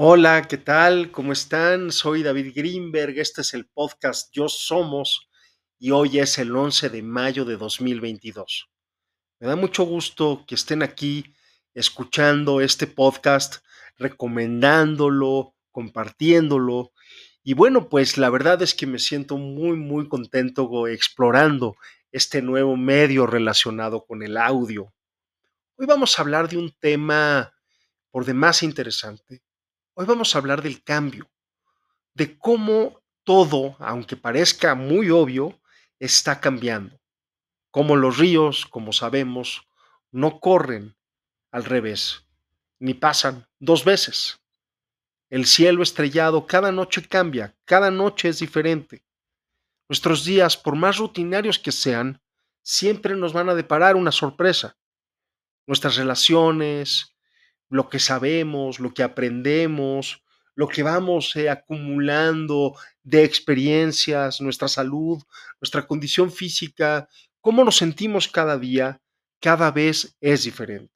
Hola, ¿qué tal? ¿Cómo están? Soy David Greenberg, este es el podcast Yo Somos y hoy es el 11 de mayo de 2022. Me da mucho gusto que estén aquí escuchando este podcast, recomendándolo, compartiéndolo. Y bueno, pues la verdad es que me siento muy, muy contento explorando este nuevo medio relacionado con el audio. Hoy vamos a hablar de un tema por demás interesante Hoy vamos a hablar del cambio, de cómo todo, aunque parezca muy obvio, está cambiando. Como los ríos, como sabemos, no corren al revés, ni pasan dos veces. El cielo estrellado cada noche cambia, cada noche es diferente. Nuestros días, por más rutinarios que sean, siempre nos van a deparar una sorpresa. Nuestras relaciones, lo que sabemos, lo que aprendemos, lo que vamos eh, acumulando de experiencias, nuestra salud, nuestra condición física, cómo nos sentimos cada día, cada vez es diferente.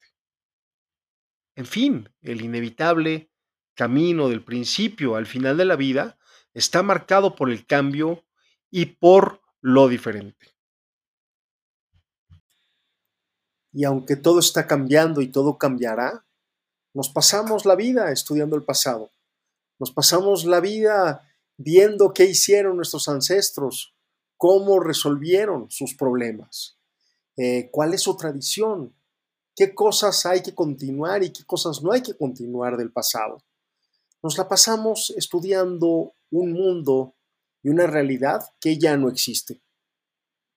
En fin, el inevitable camino del principio al final de la vida está marcado por el cambio y por lo diferente. Y aunque todo está cambiando y todo cambiará, nos pasamos la vida estudiando el pasado. Nos pasamos la vida viendo qué hicieron nuestros ancestros, cómo resolvieron sus problemas, eh, cuál es su tradición, qué cosas hay que continuar y qué cosas no hay que continuar del pasado. Nos la pasamos estudiando un mundo y una realidad que ya no existe.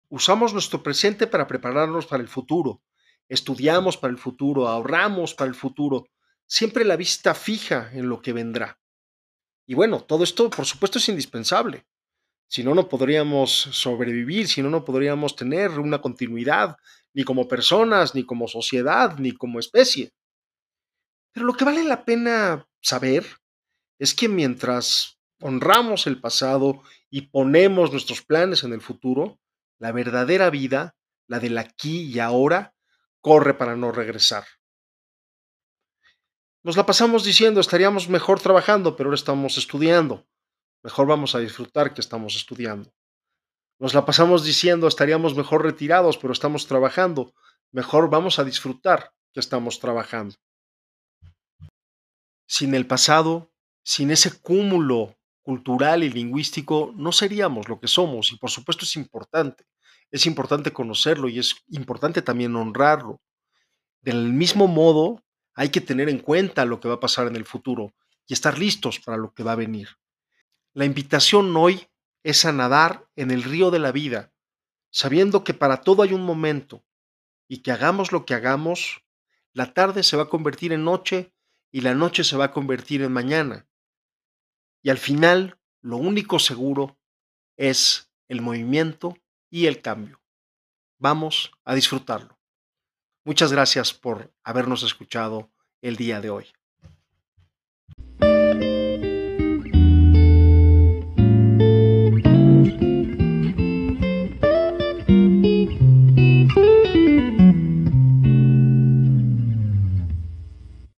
Usamos nuestro presente para prepararnos para el futuro, estudiamos para el futuro, ahorramos para el futuro, siempre la vista fija en lo que vendrá. Y bueno, todo esto por supuesto es indispensable. Si no, no podríamos sobrevivir, si no, no podríamos tener una continuidad, ni como personas, ni como sociedad, ni como especie. Pero lo que vale la pena saber es que mientras honramos el pasado y ponemos nuestros planes en el futuro, la verdadera vida, la del aquí y ahora, corre para no regresar. Nos la pasamos diciendo, estaríamos mejor trabajando, pero ahora estamos estudiando. Mejor vamos a disfrutar que estamos estudiando. Nos la pasamos diciendo, estaríamos mejor retirados, pero estamos trabajando. Mejor vamos a disfrutar que estamos trabajando. Sin el pasado, sin ese cúmulo cultural y lingüístico, no seríamos lo que somos y por supuesto es importante. Es importante conocerlo y es importante también honrarlo. Del mismo modo, hay que tener en cuenta lo que va a pasar en el futuro y estar listos para lo que va a venir. La invitación hoy es a nadar en el río de la vida, sabiendo que para todo hay un momento y que hagamos lo que hagamos, la tarde se va a convertir en noche y la noche se va a convertir en mañana. Y al final, lo único seguro es el movimiento y el cambio. Vamos a disfrutarlo. Muchas gracias por habernos escuchado el día de hoy.